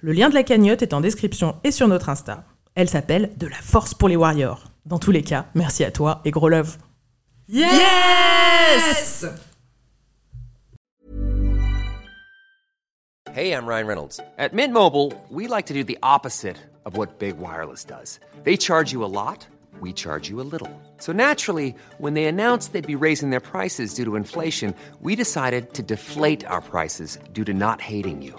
Le lien de la cagnotte est en description et sur notre Insta. Elle s'appelle De la force pour les warriors. Dans tous les cas, merci à toi et gros love. Yes! Hey, I'm Ryan Reynolds. At Mint Mobile, we like to do the opposite of what Big Wireless does. They charge you a lot, we charge you a little. So naturally, when they announced they'd be raising their prices due to inflation, we decided to deflate our prices due to not hating you.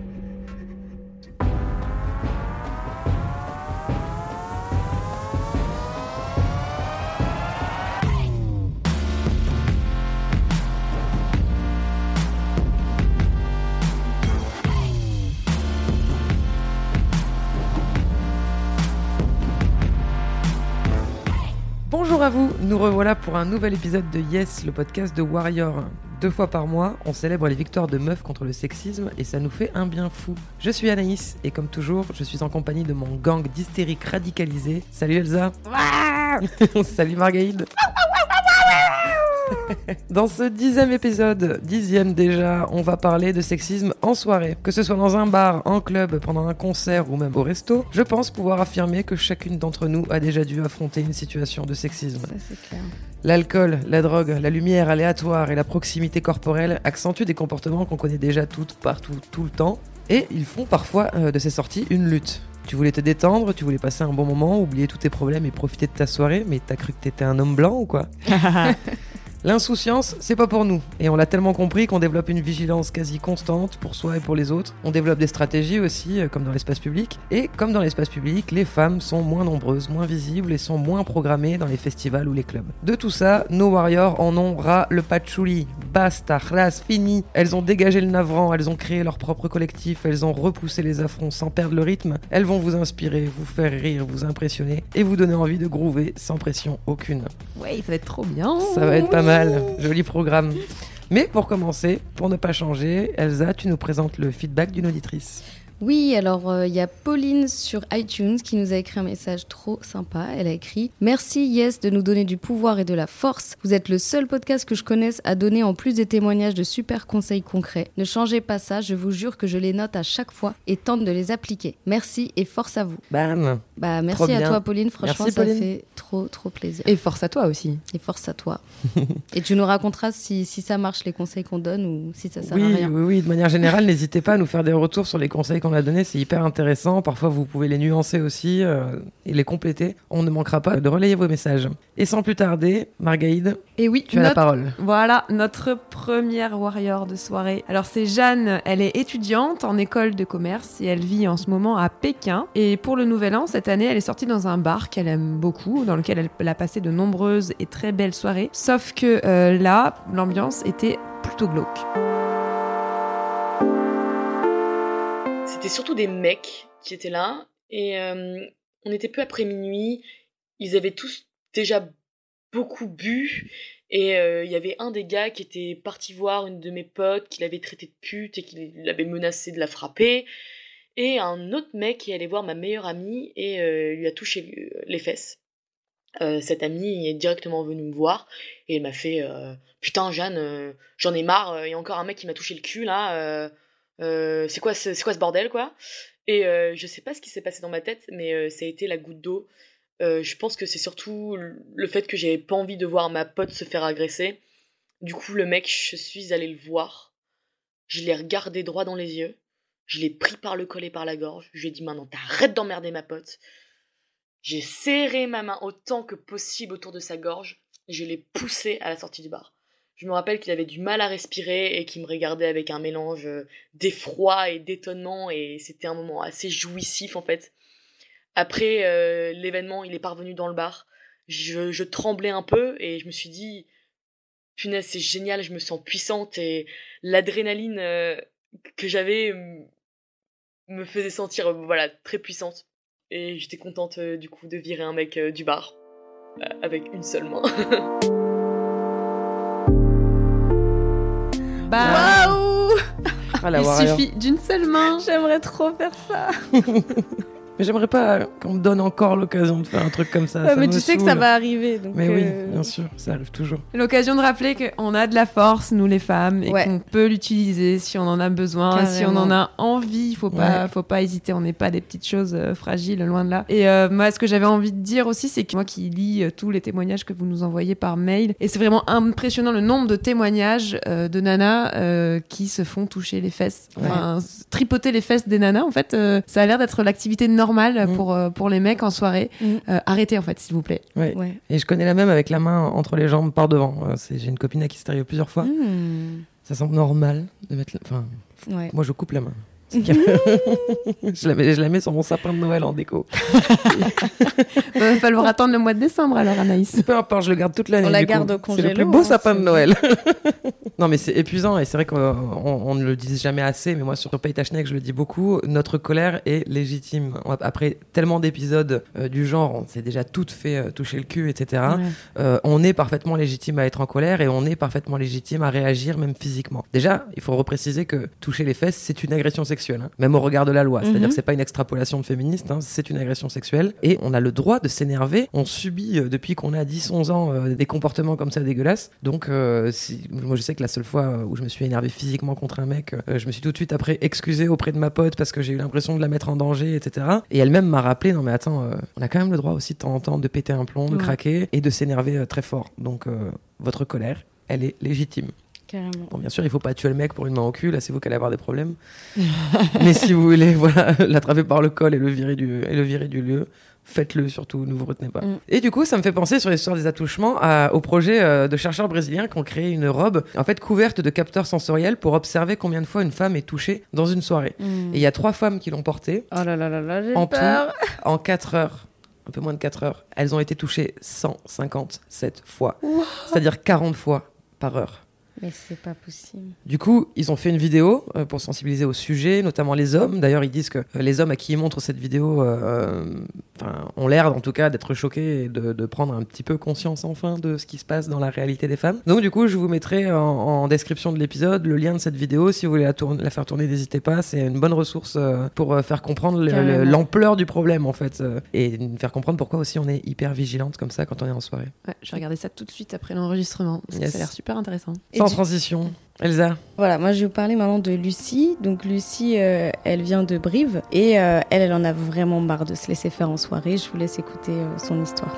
Nous revoilà pour un nouvel épisode de Yes, le podcast de Warrior. Deux fois par mois, on célèbre les victoires de meufs contre le sexisme et ça nous fait un bien fou. Je suis Anaïs et comme toujours, je suis en compagnie de mon gang d'hystériques radicalisés. Salut Elsa Salut Margaïde Dans ce dixième épisode, dixième déjà, on va parler de sexisme en soirée. Que ce soit dans un bar, en club, pendant un concert ou même au resto, je pense pouvoir affirmer que chacune d'entre nous a déjà dû affronter une situation de sexisme. L'alcool, la drogue, la lumière aléatoire et la proximité corporelle accentuent des comportements qu'on connaît déjà toutes, partout, tout le temps, et ils font parfois euh, de ces sorties une lutte. Tu voulais te détendre, tu voulais passer un bon moment, oublier tous tes problèmes et profiter de ta soirée, mais t'as cru que t'étais un homme blanc ou quoi? L'insouciance, c'est pas pour nous. Et on l'a tellement compris qu'on développe une vigilance quasi constante pour soi et pour les autres. On développe des stratégies aussi, euh, comme dans l'espace public. Et comme dans l'espace public, les femmes sont moins nombreuses, moins visibles et sont moins programmées dans les festivals ou les clubs. De tout ça, nos warriors en ont ras le patchouli. Basta, ras, fini. Elles ont dégagé le navrant, elles ont créé leur propre collectif, elles ont repoussé les affronts sans perdre le rythme. Elles vont vous inspirer, vous faire rire, vous impressionner et vous donner envie de groover sans pression aucune. Ouais, ça va être trop bien. Ça va être pas mal. Joli programme. Mais pour commencer, pour ne pas changer, Elsa, tu nous présentes le feedback d'une auditrice. Oui, alors euh, il y a Pauline sur iTunes qui nous a écrit un message trop sympa. Elle a écrit Merci Yes de nous donner du pouvoir et de la force. Vous êtes le seul podcast que je connaisse à donner en plus des témoignages de super conseils concrets. Ne changez pas ça, je vous jure que je les note à chaque fois et tente de les appliquer. Merci et force à vous. Bam Bah merci Trop à bien. toi Pauline, franchement Merci, ça Pauline. fait trop trop plaisir. Et force à toi aussi. Et force à toi. et tu nous raconteras si, si ça marche les conseils qu'on donne ou si ça sert oui, à rien. oui, oui, de manière générale, n'hésitez pas à nous faire des retours sur les conseils qu'on a donnés, c'est hyper intéressant. Parfois, vous pouvez les nuancer aussi euh, et les compléter. On ne manquera pas de relayer vos messages. Et sans plus tarder, Margaïde, Et oui, tu as la parole. Voilà, notre première warrior de soirée. Alors c'est Jeanne, elle est étudiante en école de commerce et elle vit en ce moment à Pékin. Et pour le nouvel an, cette année, elle est sortie dans un bar qu'elle aime beaucoup, dans lequel elle, elle a passé de nombreuses et très belles soirées. Sauf que euh, là, l'ambiance était plutôt glauque. C'était surtout des mecs qui étaient là. Et euh, on était peu après minuit. Ils avaient tous déjà beaucoup bu. Et euh, il y avait un des gars qui était parti voir une de mes potes, qui l'avait traité de pute et qui l'avait menacé de la frapper. Et un autre mec qui allait voir ma meilleure amie et euh, lui a touché les fesses. Cette amie est directement venue me voir et elle m'a fait Putain, Jeanne, j'en ai marre, il y a encore un mec qui m'a touché le cul là. Euh, c'est quoi, ce- c'est quoi ce bordel quoi? Et euh, je sais pas ce qui s'est passé dans ma tête, mais euh, ça a été la goutte d'eau. Je pense que c'est surtout le fait que j'avais pas envie de voir ma pote se faire agresser. Du coup, le mec, je suis allée le voir. Je l'ai regardé droit dans les yeux. Je l'ai pris par le col et par la gorge. Je lui ai dit maintenant, t'arrêtes d'emmerder ma pote. J'ai serré ma main autant que possible autour de sa gorge. Et je l'ai poussé à la sortie du bar. Je me rappelle qu'il avait du mal à respirer et qu'il me regardait avec un mélange euh, d'effroi et d'étonnement et c'était un moment assez jouissif en fait. Après euh, l'événement, il est parvenu dans le bar. Je, tremblais un peu et je me suis dit, punaise, c'est génial, je me sens puissante et l'adrénaline euh, que j'avais me faisait sentir voilà très puissante. Et j'étais contente du coup de virer un mec du bar avec une seule main. Bah, Waouh Ah, il suffit d'une seule main. J'aimerais trop faire ça. Mais j'aimerais pas qu'on me donne encore l'occasion de faire un truc comme ça. Ouais, ça mais tu sais que ça va arriver. Donc Mais oui, euh, bien sûr, ça arrive toujours. L'occasion de rappeler qu'on a de la force, nous les femmes, et Ouais. qu'on peut l'utiliser si on en a besoin, si on en a envie. Faut pas, Ouais. faut pas hésiter. On n'est pas des petites choses euh, fragiles, loin de là. Et euh, moi, ce que j'avais envie de dire aussi, c'est que moi qui lis euh, tous les témoignages que vous nous envoyez par mail, et c'est vraiment impressionnant le nombre de témoignages euh, de nanas euh, qui se font toucher les fesses, enfin tripoter les fesses des nanas. En fait, euh, ça a l'air d'être l'activité normale Mm. pour euh, pour les mecs en soirée. Mm. Euh, arrêtez en fait, s'il vous plaît. Ouais. Ouais. Et je connais la même avec la main entre les jambes par devant. Euh, c'est- J'ai une copine à qui c'est arrivé plusieurs fois. Hmm. Ça semble normal de mettre. la- Enfin, Ouais. moi je coupe la main. Je, la mets, je la mets sur mon sapin de Noël en déco. Il va falloir attendre le mois de décembre alors, Anaïs. Peu importe, je le garde toute l'année. On la du coup. garde au C'est le congélo, plus beau hein, sapin de Noël. non, mais c'est épuisant et c'est vrai qu'on on ne le dit jamais assez. Mais moi, sur Pay Tachnek, je le dis beaucoup. Notre colère est légitime. Après tellement d'épisodes euh, du genre, on s'est déjà toutes fait euh, toucher le cul, etc. Ouais. Euh, on est parfaitement légitime à être en colère et on est parfaitement légitime à réagir, même physiquement. Déjà, il faut repréciser que toucher les fesses, c'est une agression sexuelle, hein, même au regard de la loi. C'est-à-dire Mhm. que c'est pas une extrapolation de féministe, hein, c'est une agression sexuelle. Et on a le droit de s'énerver. On subit, euh, depuis qu'on a 10-11 ans, euh, des comportements comme ça dégueulasses. Donc, euh, si- moi, je sais que la seule fois où je me suis énervé physiquement contre un mec, je me suis tout de suite après excusé auprès de ma pote parce que j'ai eu l'impression de la mettre en danger, etc. Et elle-même m'a rappelé, non mais attends, on a quand même le droit aussi de temps en temps de péter un plomb, de Ouais. craquer et de s'énerver très fort. Donc, votre colère, elle est légitime. Carrément. Bon, bien sûr, il faut pas tuer le mec pour une main au cul, là c'est vous qui allez avoir des problèmes. Mais si vous voulez, voilà, l'attraper par le col et le virer du, et le virer du lieu, faites-le surtout, ne vous retenez pas. Mm. Et du coup, ça me fait penser sur l'histoire des attouchements à- au projet euh, de chercheurs brésiliens qui ont créé une robe, en fait couverte de capteurs sensoriels pour observer combien de fois une femme est touchée dans une soirée. Hmm. Et il y a trois femmes qui l'ont portée Oh là là là là, j'ai en peur. tout, en 4 heures, un peu moins de 4 heures, elles ont été touchées 157 fois. C'est-à-dire 40 fois par heure. Mais c'est pas possible. Du coup, ils ont fait une vidéo euh, pour sensibiliser au sujet, notamment les hommes. D'ailleurs, ils disent que euh, les hommes à qui ils montrent cette vidéo euh, euh, enfin, ont l'air, en tout cas, d'être choqués et de, de prendre un petit peu conscience enfin de ce qui se passe dans la réalité des femmes. Donc, du coup, je vous mettrai en, en description de l'épisode le lien de cette vidéo. Si vous voulez la, faire tourner, n'hésitez pas. C'est une bonne ressource euh, pour faire comprendre l'ampleur du problème, en fait, euh, et faire comprendre pourquoi aussi on est hyper vigilante comme ça quand on est en soirée. Ouais, je vais regarder ça tout de suite après l'enregistrement. Yes. Ça a l'air super intéressant. Et Sans du- transition, Elsa. Voilà, moi je vais vous parler maintenant de Lucie. Donc Lucie, euh, elle vient de Brive et euh, elle, elle en a vraiment marre de se laisser faire en soirée. Je vous laisse écouter euh, son histoire.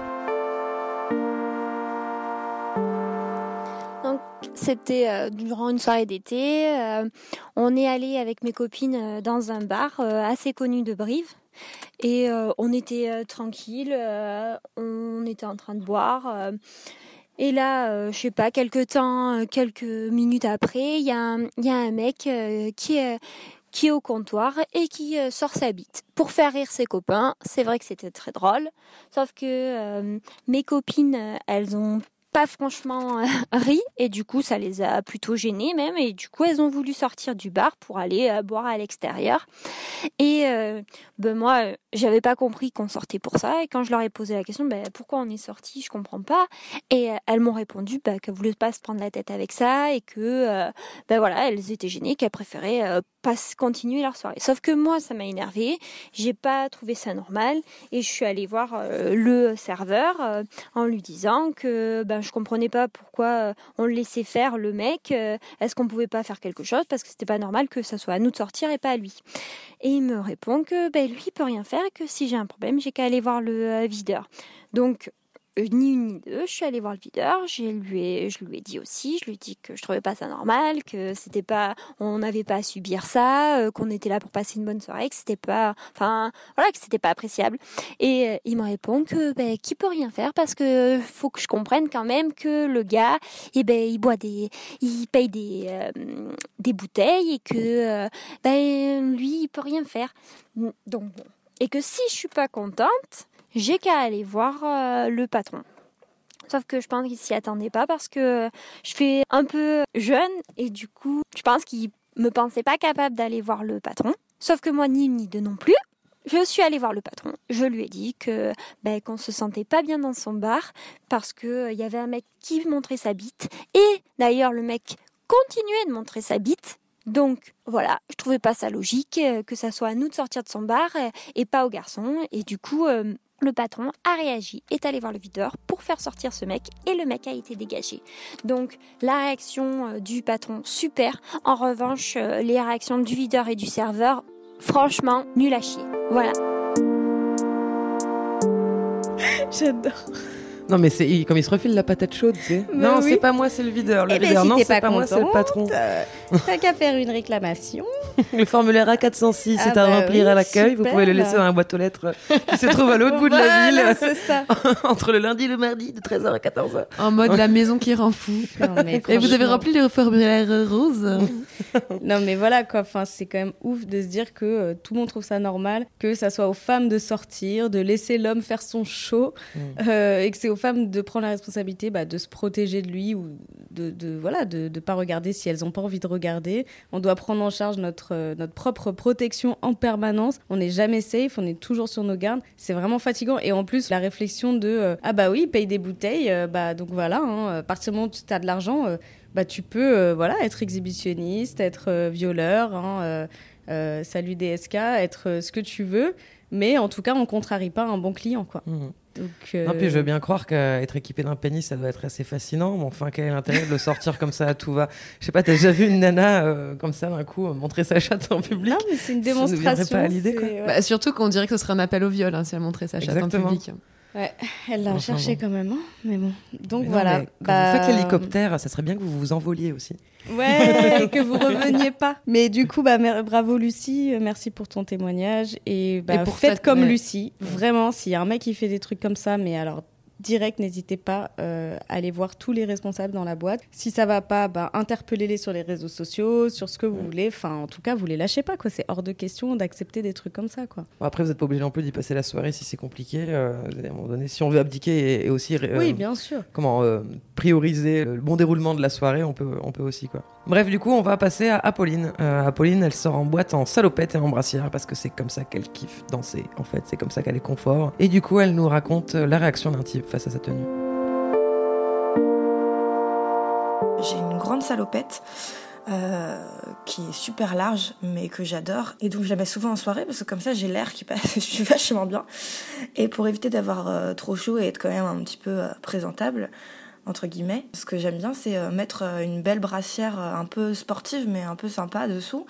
C'était euh, durant une soirée d'été. euh, on est allé avec mes copines dans un bar euh, assez connu de Brive. Et euh, on était euh, tranquille, euh, on était en train de boire. Et là, euh, je sais pas, quelques temps, euh, quelques minutes après, il y, a un- il y a un mec euh, qui est qui est au comptoir et qui euh, sort sa bite pour faire rire ses copains. C'est vrai que c'était très drôle, sauf que euh, mes copines, elles ont pas franchement euh, ri. Et du coup ça les a plutôt gênées même. Et du coup elles ont voulu sortir du bar pour aller euh, boire à l'extérieur. Et euh, ben moi euh, j'avais pas compris qu'on sortait pour ça. Et quand je leur ai posé la question ben pourquoi on est sorti je comprends pas. Et elles m'ont répondu ben, qu'elles voulaient pas se prendre la tête avec ça. Et que ben voilà elles étaient gênées qu'elles préféraient pas s- continuer leur soirée. Sauf que moi ça m'a énervé j'ai pas trouvé ça normal. Et je suis allée voir euh, le serveur euh, en lui disant que ben je comprenais pas pourquoi euh, on le laissait faire le mec. Est-ce qu'on pouvait pas faire quelque chose? Parce que c'était pas normal que ça soit à nous de sortir et pas à lui. Et il me répond que ben lui il peut rien faire et que si j'ai un problème j'ai qu'à aller voir le videur. Donc ni une ni deux, je suis allée voir le videur, je lui ai, je lui ai dit aussi, je lui ai dit que je trouvais pas ça normal, que c'était pas, on n'avait pas à subir ça, euh, qu'on était là pour passer une bonne soirée, que c'était pas, enfin, voilà, que c'était pas appréciable. Et euh, il me répond que, ben, qu'il peut rien faire parce que faut que je comprenne quand même que le gars, eh ben, il boit des, il paye des, euh, des bouteilles et que, euh, ben, lui, il peut rien faire. Donc. Et que si je suis pas contente, j'ai qu'à aller voir euh, le patron. Sauf que je pense qu'il s'y attendait pas parce que je fais un peu jeune et du coup, je pense qu'il me pensait pas capable d'aller voir le patron. Sauf que moi, ni une ni deux non plus. Je suis allée voir le patron. Je lui ai dit que ben, qu'on se sentait pas bien dans son bar parce que euh, il y avait un mec qui montrait sa bite et d'ailleurs le mec continuait de montrer sa bite. Donc voilà, je trouvais pas ça logique euh, que ça soit à nous de sortir de son bar et pas au garçon. Et du coup, le patron a réagi, est allé voir le videur pour faire sortir ce mec et le mec a été dégagé. Donc la réaction euh, du patron, super. En revanche, euh, les réactions du videur et du serveur, franchement, nul à chier. Voilà. J'adore. Non, mais c'est comme il se refile la patate chaude, tu sais. Mais non, oui. c'est pas moi, c'est le videur. Le Eh ben, videur, si non, c'est pas pas moi, c'est le patron. euh, T'as qu'à faire une réclamation. Le formulaire A406 Ah est à bah remplir oui, à l'accueil. Vous pouvez le laisser dans la boîte aux lettres qui se trouve à l'autre bout de la ville, c'est ça. entre le lundi et le mardi, de 13h à 14h. En mode la maison qui rend fou. Non, mais Et vous avez rempli le formulaire rose Non mais voilà quoi, enfin, c'est quand même ouf de se dire que euh, tout le monde trouve ça normal, que ça soit aux femmes de sortir, de laisser l'homme faire son show, Mm. euh, et que c'est aux femmes de prendre la responsabilité bah, de se protéger de lui ou de, voilà de ne pas regarder si elles n'ont pas envie de regarder. On doit prendre en charge notre, euh, notre propre protection en permanence. On n'est jamais safe, on est toujours sur nos gardes. C'est vraiment fatigant. Et en plus, la réflexion de euh, ah bah oui, paye des bouteilles, euh, bah donc voilà, hein, à partir du moment où tu as de l'argent, bah tu peux voilà être exhibitionniste, être violeur, hein, salut DSK, être ce que tu veux. Mais en tout cas, on contrarie pas un bon client, quoi. Mhm. Donc, euh, Non, puis je veux bien croire qu'être équipé d'un pénis, ça doit être assez fascinant. Mais enfin, quel est l'intérêt de le sortir comme ça à tout va? Je sais pas, t'as déjà vu une nana euh, comme ça d'un coup euh, montrer sa chatte en public? Non, mais c'est une Ça démonstration. pas à l'idée, quoi. c'est- ouais. Bah, Surtout qu'on dirait que ce serait un appel au viol hein, si elle montrait sa chatte Exactement. en public. Ouais, elle l'a Enfin, cherché bon. quand même, hein, mais bon. Donc Mais non, voilà. mais quand Bah, vous faites l'hélicoptère, ça serait bien que vous vous envoliez aussi. Ouais, que vous reveniez pas. Mais du coup, bah, bravo Lucie, euh, merci pour ton témoignage. Et, bah, Et pour faites cette- comme ouais. Lucie. Vraiment, s'il y a un mec qui fait des trucs comme ça, mais alors direct, n'hésitez pas euh, à aller voir tous les responsables dans la boîte. Si ça va pas, bah, interpellez-les sur les réseaux sociaux, sur ce que vous voulez. Enfin, en tout cas, vous les lâchez pas, quoi. C'est hors de question d'accepter des trucs comme ça, quoi. Bon, après, vous n'êtes pas obligé non plus d'y passer la soirée si c'est compliqué. euh, à un moment donné, si on veut abdiquer et, et aussi euh, Oui, bien sûr. comment prioriser le bon déroulement de la soirée, on peut, on peut aussi quoi. Bref, du coup, on va passer à Apolline. Apolline, elle sort en boîte en salopette et en brassière parce que c'est comme ça qu'elle kiffe danser. En fait, c'est comme ça qu'elle est confort. Et du coup, elle nous raconte la réaction d'un type face à sa tenue. J'ai une grande salopette euh, qui est super large, mais que j'adore. Et donc je la mets souvent en soirée parce que comme ça j'ai l'air qui passe, je suis vachement bien. Et pour éviter d'avoir euh, trop chaud et être quand même un petit peu euh, présentable, entre guillemets, ce que j'aime bien c'est mettre une belle brassière un peu sportive mais un peu sympa dessous.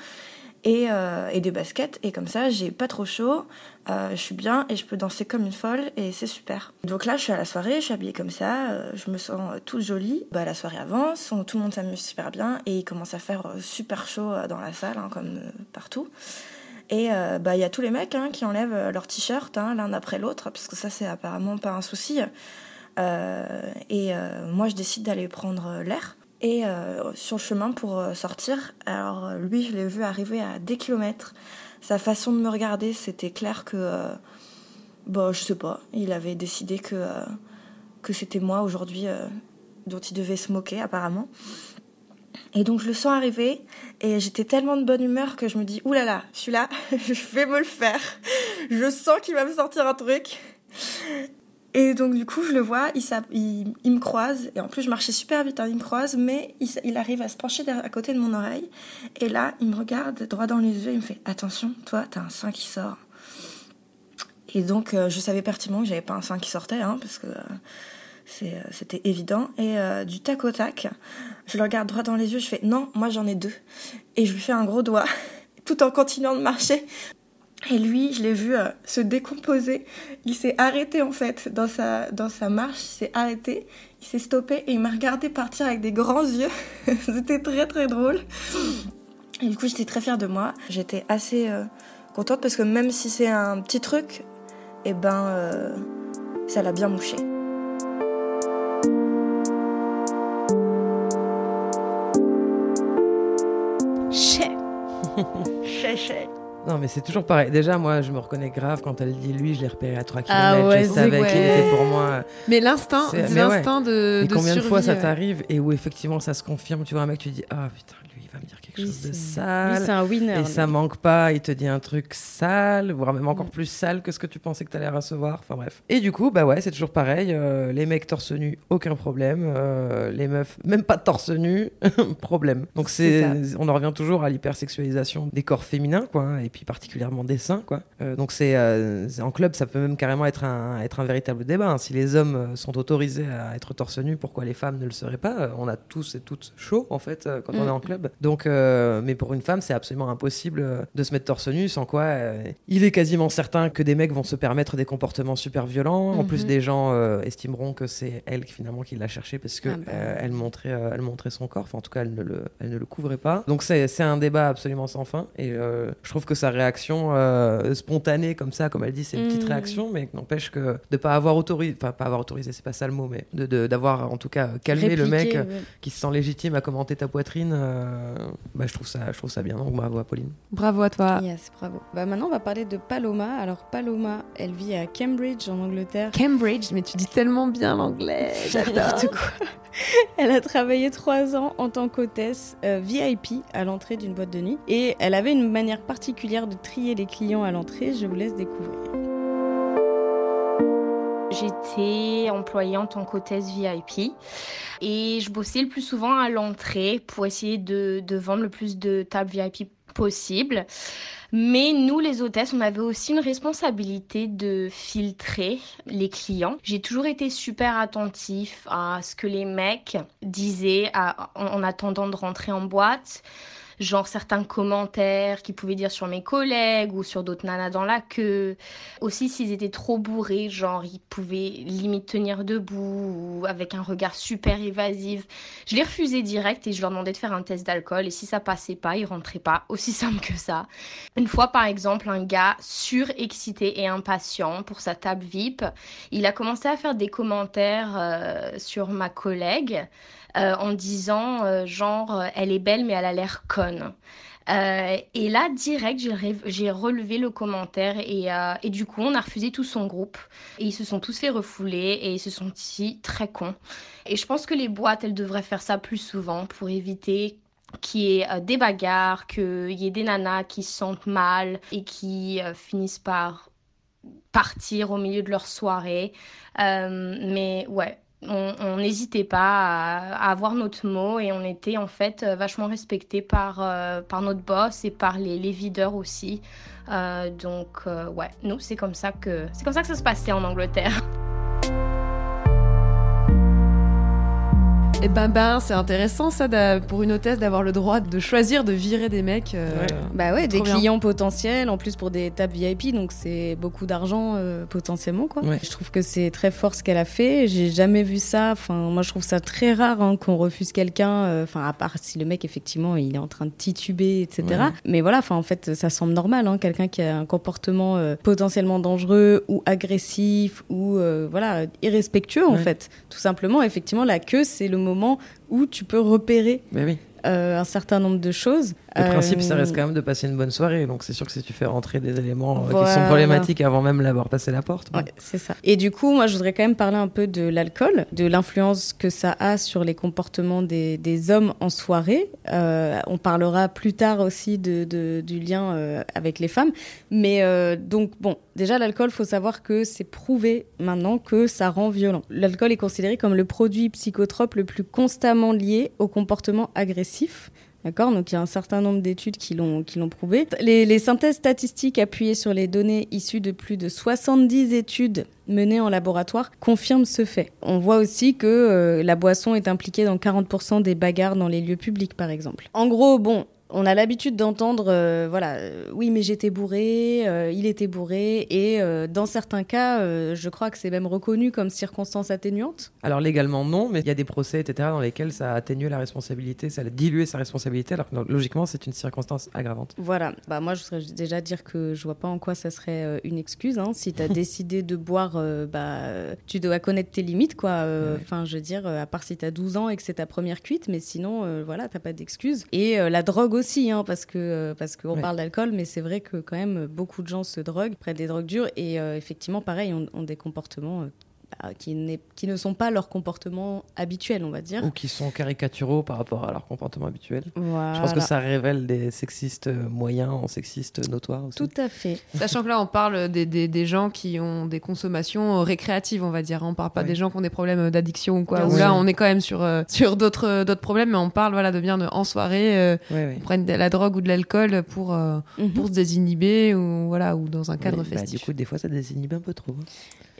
Et, euh, et des baskets et comme ça j'ai pas trop chaud, euh, je suis bien et je peux danser comme une folle et c'est super. Donc là je suis à la soirée, je suis habillée comme ça, euh, je me sens toute jolie. Bah, la soirée avance, on- tout le monde s'amuse super bien et il commence à faire super chaud dans la salle hein, comme partout. Et bah il y a tous les mecs hein, qui enlèvent leur t-shirt hein, l'un après l'autre parce que ça c'est apparemment pas un souci. Et moi je décide d'aller prendre l'air. Et euh, sur le chemin pour euh, sortir, alors euh, lui, je l'ai vu arriver à des kilomètres. Sa façon de me regarder, c'était clair que, euh, bon, je sais pas, il avait décidé que, c'était moi aujourd'hui dont il devait se moquer apparemment. Et donc je le sens arriver et j'étais tellement de bonne humeur que je me dis oulala, là là, celui-là, je vais me le faire. Je sens qu'il va me sortir un truc. Et donc du coup je le vois, il, il, me croise et en plus je marchais super vite, hein, il me croise, mais il, arrive à se pencher à côté de mon oreille et là il me regarde droit dans les yeux, il me fait attention, toi t'as un sein qui sort. Et donc euh, je savais pertinemment que j'avais pas un sein qui sortait, hein, parce que euh, euh, c'était évident. Et du tac au tac, je le regarde droit dans les yeux, je fais non, moi j'en ai deux. Et je lui fais un gros doigt, tout en continuant de marcher. Et lui, je l'ai vu euh, se décomposer. Il s'est arrêté en fait dans sa, dans sa marche, il s'est arrêté, il s'est stoppé et il m'a regardé partir avec des grands yeux. C'était très très drôle. Et du coup, j'étais très fière de moi. J'étais assez euh, contente parce que même si c'est un petit truc, eh ben, euh, ça l'a bien mouché. Chais. Chais, chais. Non, mais c'est toujours pareil. Déjà, moi, je me reconnais grave quand elle dit lui, je l'ai repéré à 3 km. Ah ouais, je savais ouais. qu'il était pour moi. Mais l'instinct, mais ouais. l'instinct de, Et de combien de fois ça t'arrive et où effectivement ça se confirme Tu vois un mec, tu dis Ah putain, lui, il va me dire quelque Oui, chose de sale. lui, c'est un winner, Et lui. ça manque pas, il te dit un truc sale, voire même Mm. encore plus sale que ce que tu pensais que tu allais recevoir. Enfin bref. Et du coup, bah ouais, c'est toujours pareil. euh, les mecs torse nu, aucun problème. euh, les meufs, même pas torse nu, problème. Donc c'est, on en revient toujours à l'hypersexualisation des corps féminins, quoi, hein, et puis particulièrement des seins, quoi. Euh, donc c'est, c'est- en club, ça peut même carrément être un, être un véritable débat. hein. Si les hommes sont autorisés à être torse nu, pourquoi les femmes ne le seraient pas? On a tous et toutes chaud, en fait, quand on Mm. est en club. Donc, euh, mais pour une femme, c'est absolument impossible euh, de se mettre torse nu, sans quoi euh, il est quasiment certain que des mecs vont se permettre des comportements super violents. En plus, Mhm. des gens euh, estimeront que c'est elle qui finalement qui l'a cherché parce que Ah bah. elle montrait, elle montrait son corps. Enfin, en tout cas, elle ne le, elle ne le couvrait pas. Donc c'est, un débat absolument sans fin. Et je trouve que sa réaction spontanée comme ça, comme elle dit, c'est une petite Mhm. réaction, mais n'empêche que de pas avoir autorisé, enfin pas avoir autorisé, c'est pas ça le mot, mais de, d'avoir en tout cas calmé le mec ouais. qui se sent légitime à commenter ta poitrine. euh, bah, je trouve ça, je trouve ça bien. Donc bravo à Pauline. Bravo à toi. Yes, bravo. Bah maintenant, on va parler de Paloma. Alors, Paloma, elle vit à Cambridge, en Angleterre. Cambridge, mais tu dis tellement bien l'anglais. N'importe quoi. Elle a travaillé trois ans en tant qu'hôtesse euh, VIP à l'entrée d'une boîte de nuit. Et elle avait une manière particulière de trier les clients à l'entrée. Je vous laisse découvrir. J'étais employée en tant qu'hôtesse VIP et je bossais le plus souvent à l'entrée pour essayer de, vendre le plus de tables VIP possible. Mais nous, les hôtesses, on avait aussi une responsabilité de filtrer les clients. J'ai toujours été super attentif à ce que les mecs disaient en attendant de rentrer en boîte genre certains commentaires qu'ils pouvaient dire sur mes collègues ou sur d'autres nanas dans la queue. Aussi s'ils étaient trop bourrés, genre ils pouvaient limite tenir debout ou avec un regard super évasif. Je les refusais direct et je leur demandais de faire un test d'alcool et si ça passait pas, ils rentraient pas. Aussi simple que ça. Une fois par exemple, un gars surexcité et impatient pour sa table VIP, il a commencé à faire des commentaires euh, sur ma collègue euh, en disant euh, genre euh, elle est belle mais elle a l'air conne. Et là, direct, j'ai relevé le commentaire et, et du coup, on a refusé tout son groupe. Et ils se sont tous fait refouler et ils se sont dit très cons. Et je pense que les boîtes, elles devraient faire ça plus souvent pour éviter qu'il y ait des bagarres, qu'il y ait des nanas qui se sentent mal et qui finissent par partir au milieu de leur soirée. Mais ouais, on n'hésitait pas à, avoir notre mot et on était en fait euh, vachement respecté par, euh, par notre boss et par les, les videurs aussi. Euh, donc ouais, nous c'est comme ça que c'est comme ça que ça se passait en Angleterre. Et ben ben, c'est intéressant ça pour une hôtesse d'avoir le droit de choisir de virer des mecs. euh, Bah ouais, des bien. clients potentiels, en plus pour des tables VIP, donc c'est beaucoup d'argent euh, potentiellement quoi. Ouais. Je trouve que c'est très fort ce qu'elle a fait. J'ai jamais vu ça. Enfin, moi je trouve ça très rare hein, qu'on refuse quelqu'un. euh, Enfin, à part si le mec effectivement il est en train de tituber, etc. Ouais. Mais voilà, enfin en fait ça semble normal. Hein, quelqu'un qui a un comportement euh, potentiellement dangereux ou agressif ou euh, voilà irrespectueux en Ouais. fait. Tout simplement, effectivement, la queue c'est le où tu peux repérer. Euh, un certain nombre de choses. Le principe, ça Euh, reste quand même de passer une bonne soirée. Donc c'est sûr que si tu fais rentrer des éléments euh, qui sont problématiques avant même d'avoir passé la porte. Ouais, c'est ça. Et du coup, moi, je voudrais quand même parler un peu de l'alcool, de l'influence que ça a sur les comportements des, des hommes en soirée. On parlera plus tard aussi de, de- du lien avec les femmes. Mais donc, bon, déjà, l'alcool, faut savoir que c'est prouvé maintenant que ça rend violent. L'alcool est considéré comme le produit psychotrope le plus constamment lié au comportement agressif. D'accord? Donc il y a un certain nombre d'études qui l'ont qui prouvé. Les, les synthèses statistiques appuyées sur les données issues de plus de 70 études menées en laboratoire confirment ce fait. On voit aussi que euh, la boisson est impliquée dans 40% des bagarres dans les lieux publics par exemple. En gros, bon, On a l'habitude d'entendre, euh, voilà, euh, oui, mais j'étais bourré, euh, il était bourré, et dans certains cas, je crois que c'est même reconnu comme circonstance atténuante. Alors légalement non, mais il y a des procès, etc., dans lesquels ça a atténué la responsabilité, ça a dilué sa responsabilité, alors que logiquement c'est une circonstance aggravante. Voilà, bah moi je voudrais déjà dire que je vois pas en quoi ça serait une excuse. Hein. Si tu as décidé de boire, bah, tu dois connaître tes limites, quoi. Enfin, je veux dire, à part si tu as 12 ans et que c'est ta première cuite, mais sinon, voilà, t'as pas d'excuse. Et la drogue aussi, hein, parce que euh, parce qu'on Ouais. parle d'alcool, mais c'est vrai que quand même beaucoup de gens se droguent, prennent des drogues dures, et euh, effectivement, pareil, ont, ont des comportements euh, qui, n'est- qui ne sont pas leur comportement habituel, on va dire. Ou qui sont caricaturaux par rapport à leur comportement habituel. Voilà. Je pense que ça révèle des sexistes euh, moyens en sexistes notoires aussi. Tout à fait. Sachant que là, on parle des, des, des gens qui ont des consommations euh, récréatives, on va dire. On parle pas Ouais. des gens qui ont des problèmes d'addiction ou quoi. Là, on est quand même sur, euh, sur d'autres euh, d'autres problèmes, mais on parle voilà, de bien de, en soirée, euh, Ouais, ouais. on prenne de la drogue ou de l'alcool pour, euh, Mhm. pour se désinhiber ou, voilà, ou dans un cadre Ouais, bah, festif. du coup, des fois, ça désinhibe un peu trop. hein.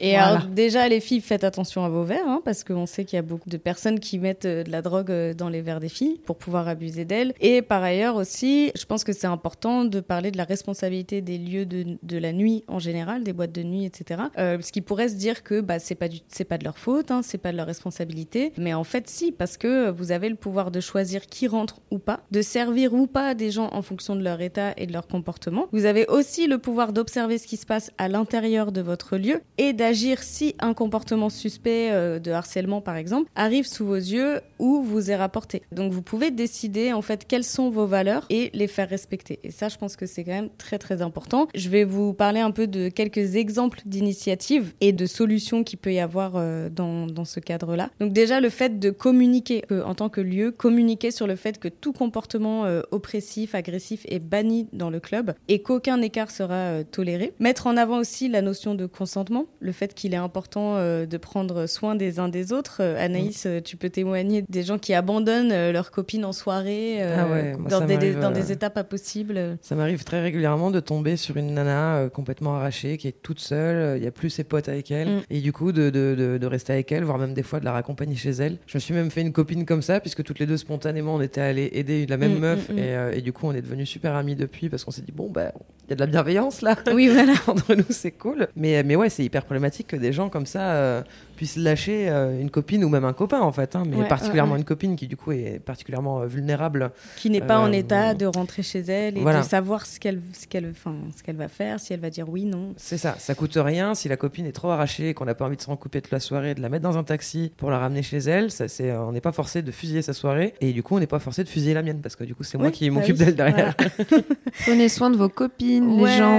Et Voilà. alors, déjà, les filles, faites attention à vos verres, hein, parce qu'on sait qu'il y a beaucoup de personnes qui mettent euh, de la drogue euh, dans les verres des filles pour pouvoir abuser d'elles. Et par ailleurs aussi, je pense que c'est important de parler de la responsabilité des lieux de, de la nuit en général, des boîtes de nuit, etc. Euh, parce qu'ils pourraient se dire que bah, c'est pas, du- pas de leur faute, hein, c'est pas de leur responsabilité. Mais en fait, si, parce que vous avez le pouvoir de choisir qui rentre ou pas, de servir ou pas des gens en fonction de leur état et de leur comportement. Vous avez aussi le pouvoir d'observer ce qui se passe à l'intérieur de votre lieu et d'agir si un comportement suspect euh, de harcèlement, par exemple, arrive sous vos yeux ou vous est rapporté. Donc vous pouvez décider en fait quelles sont vos valeurs et les faire respecter. Et ça, je pense que c'est quand même très très important. Je vais vous parler un peu de quelques exemples d'initiatives et de solutions qu'il peut y avoir euh, dans, dans ce cadre-là. Donc déjà, le fait de communiquer que, en tant que lieu, communiquer sur le fait que tout comportement euh, oppressif, agressif est banni dans le club et qu'aucun écart sera euh, toléré. Mettre en avant aussi la notion de consentement, le fait qu'il est important euh, de prendre soin des uns des autres. Euh, Anaïs, euh, tu peux témoigner des gens qui abandonnent leurs copines en soirée Ah ouais, moi, dans, des, m'arrive, dans euh, des états pas possibles. Ça m'arrive très régulièrement de tomber sur une nana complètement arrachée, qui est toute seule, il n'y a plus ses potes avec elle, Mm. et du coup de, de, de, de rester avec elle, voire même des fois de la raccompagner chez elle. Je me suis même fait une copine comme ça, puisque toutes les deux spontanément on était allés aider la même Mm, meuf, mm, mm. Et, et du coup on est devenus super amis depuis, parce qu'on s'est dit, bon, bah, il y a de la bienveillance là. Oui, voilà. Entre nous, c'est cool. Mais, mais ouais, c'est hyper problématique que des gens comme ça puissent lâcher euh, une copine ou même un copain en fait, hein, mais Ouais, particulièrement ouais, ouais. une copine qui du coup est particulièrement euh, vulnérable. qui n'est pas en Euh, état de rentrer chez elle et voilà. de savoir ce qu'elle ce qu'elle enfin ce qu'elle va faire si elle va dire oui non C'est ça, ça coûte rien. Si la copine est trop arrachée et qu'on n'a pas envie de s'en couper toute la soirée, de la mettre dans un taxi pour la ramener chez elle, ça, c'est, on n'est pas forcé de fusiller sa soirée et du coup on n'est pas forcé de fusiller la mienne parce que du coup c'est moi qui bah m'occupe oui, d'elle derrière. Prenez soin de vos copines, Ouais, les gens,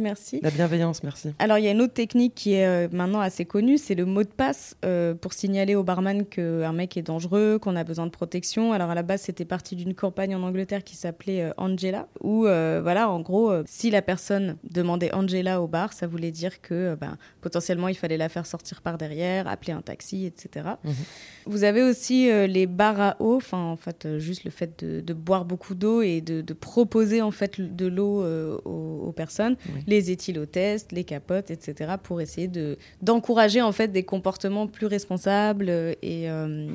merci La bienveillance, merci. alors il y a une autre technique qui est euh, maintenant assez connue c'est le mot de passe euh, pour signaler au barman qu'un mec est dangereux qu'on a besoin de protection alors à la base c'était parti d'une campagne en Angleterre qui s'appelait euh, Angela où euh, voilà en gros si la personne demandait Angela au bar ça voulait dire que ben, potentiellement il fallait la faire sortir par derrière appeler un taxi etc Mhm. Vous avez aussi les bars à eau, enfin en fait juste le fait de, de boire beaucoup d'eau et de, de proposer en fait de l'eau aux, aux personnes, Oui. les éthylotests, les capotes, etc. pour essayer de d'encourager en fait des comportements plus responsables euh, et, euh,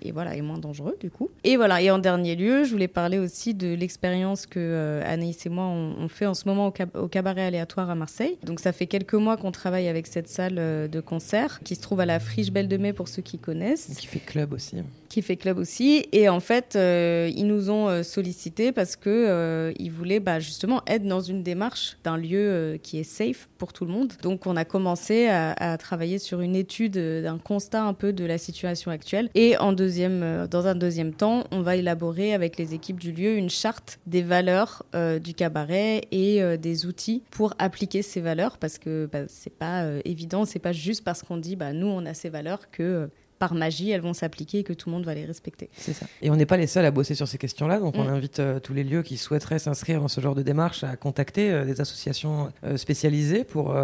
et voilà et moins dangereux du coup. Et voilà et en dernier lieu, je voulais parler aussi de l'expérience que euh, Anaïs et moi on, on fait en ce moment au, au cabaret aléatoire à Marseille. Donc ça fait quelques mois qu'on travaille avec cette salle euh, de concert qui se trouve à la Friche Belle de Mai pour ceux qui connaissent Qui fait club aussi. Qui fait club aussi. Et en fait, euh, ils nous ont euh, sollicité parce que euh, ils voulaient bah, justement être dans une démarche d'un lieu euh, qui est safe pour tout le monde. Donc, on a commencé à, travailler sur une étude d'un constat un peu de la situation actuelle. Et en deuxième, dans un deuxième temps, on va élaborer avec les équipes du lieu une charte des valeurs du cabaret et des outils pour appliquer ces valeurs parce que bah, c'est pas évident, c'est pas juste parce qu'on dit bah nous on a ces valeurs que par magie, elles vont s'appliquer et que tout le monde va les respecter. C'est ça. Et on n'est pas les seuls à bosser sur ces questions-là, donc on Mm. invite euh, tous les lieux qui souhaiteraient s'inscrire dans ce genre de démarche à contacter euh, des associations euh, spécialisées pour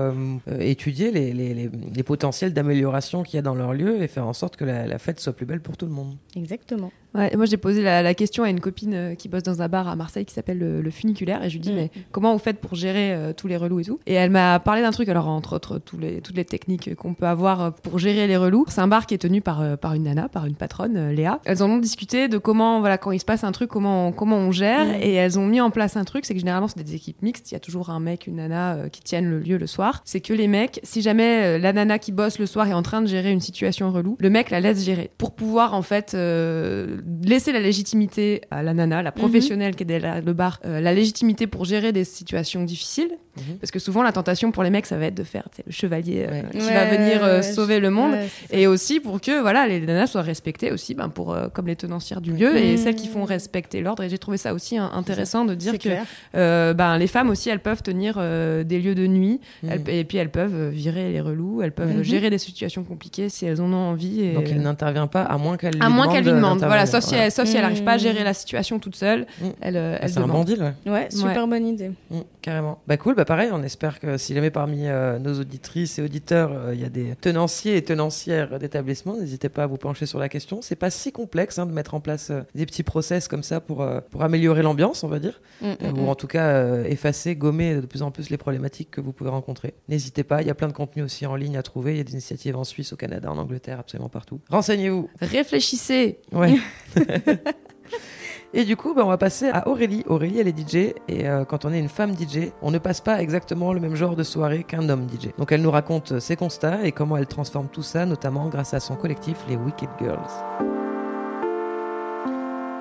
étudier les, les- les- les potentiels d'amélioration qu'il y a dans leur lieu et faire en sorte que la, la fête soit plus belle pour tout le monde. Exactement. Ouais, moi, j'ai posé la, la question à une copine euh, qui bosse dans un bar à Marseille qui s'appelle le, le Funiculaire. Et je lui dis, Mm. mais comment vous faites pour gérer euh, tous les relous et tout? Et elle m'a parlé d'un truc, alors entre autres, tous les, toutes les techniques qu'on peut avoir euh, pour gérer les relous. C'est un bar qui est tenu par, euh, par une nana, par une patronne, euh, Léa. Elles en ont discuté de comment, voilà, quand il se passe un truc, comment on, comment on gère. Mm. Et elles ont mis en place un truc, c'est que généralement, c'est des équipes mixtes. Il y a toujours un mec, une nana qui tiennent le lieu le soir. C'est que les mecs, si jamais la nana qui bosse le soir est en train de gérer une situation relou, le mec la laisse gérer. Pour pouvoir, en fait, euh, laisser la légitimité à la nana, la professionnelle qui est derrière le bar, euh, la légitimité pour gérer des situations difficiles. Mhm. Parce que souvent, la tentation pour les mecs, ça va être de faire le chevalier euh, qui Ouais, va venir euh, ouais, sauver le monde. Ouais. Et aussi pour que voilà, les nanas soient respectées aussi ben, pour, euh, comme les tenancières du lieu et Mhm. celles qui font respecter l'ordre. Et j'ai trouvé ça aussi hein, intéressant de dire que euh, ben, les femmes aussi, elles peuvent tenir euh, des lieux de nuit Mhm. elles- et puis elles peuvent virer les relous, elles peuvent Mhm. gérer des situations compliquées si elles en ont envie. Et... Donc il n'intervient pas à moins qu'elle à lui moins demande qu'elle lui demande. Voilà, sauf si elle, sauf si elle n'arrive pas à gérer la situation toute seule, Mhm. elle, euh, Ah, elle c'est un bon deal, ouais. Ouais, super bonne idée. Mm, carrément. Bah cool, bah pareil, on espère que si jamais parmi euh, nos auditrices et auditeurs, euh, il y a des tenanciers et tenancières d'établissements, n'hésitez pas à vous pencher sur la question. C'est pas si complexe hein, de mettre en place euh, des petits process comme ça pour, euh, pour améliorer l'ambiance, on va dire, Mm, Euh, mm, ou en tout cas euh, effacer, gommer de plus en plus les problématiques que vous pouvez rencontrer. N'hésitez pas, il y a plein de contenus aussi en ligne à trouver, il y a des initiatives en Suisse, au Canada, en Angleterre, absolument partout. Renseignez-vous. Réfléchissez. Ouais. Et du coup, bah, on va passer à Aurélie. Aurélie, elle est DJ. Et euh, quand on est une femme DJ, on ne passe pas exactement le même genre de soirée qu'un homme DJ. Donc elle nous raconte euh, ses constats et comment elle transforme tout ça, notamment grâce à son collectif, les Wicked Girls.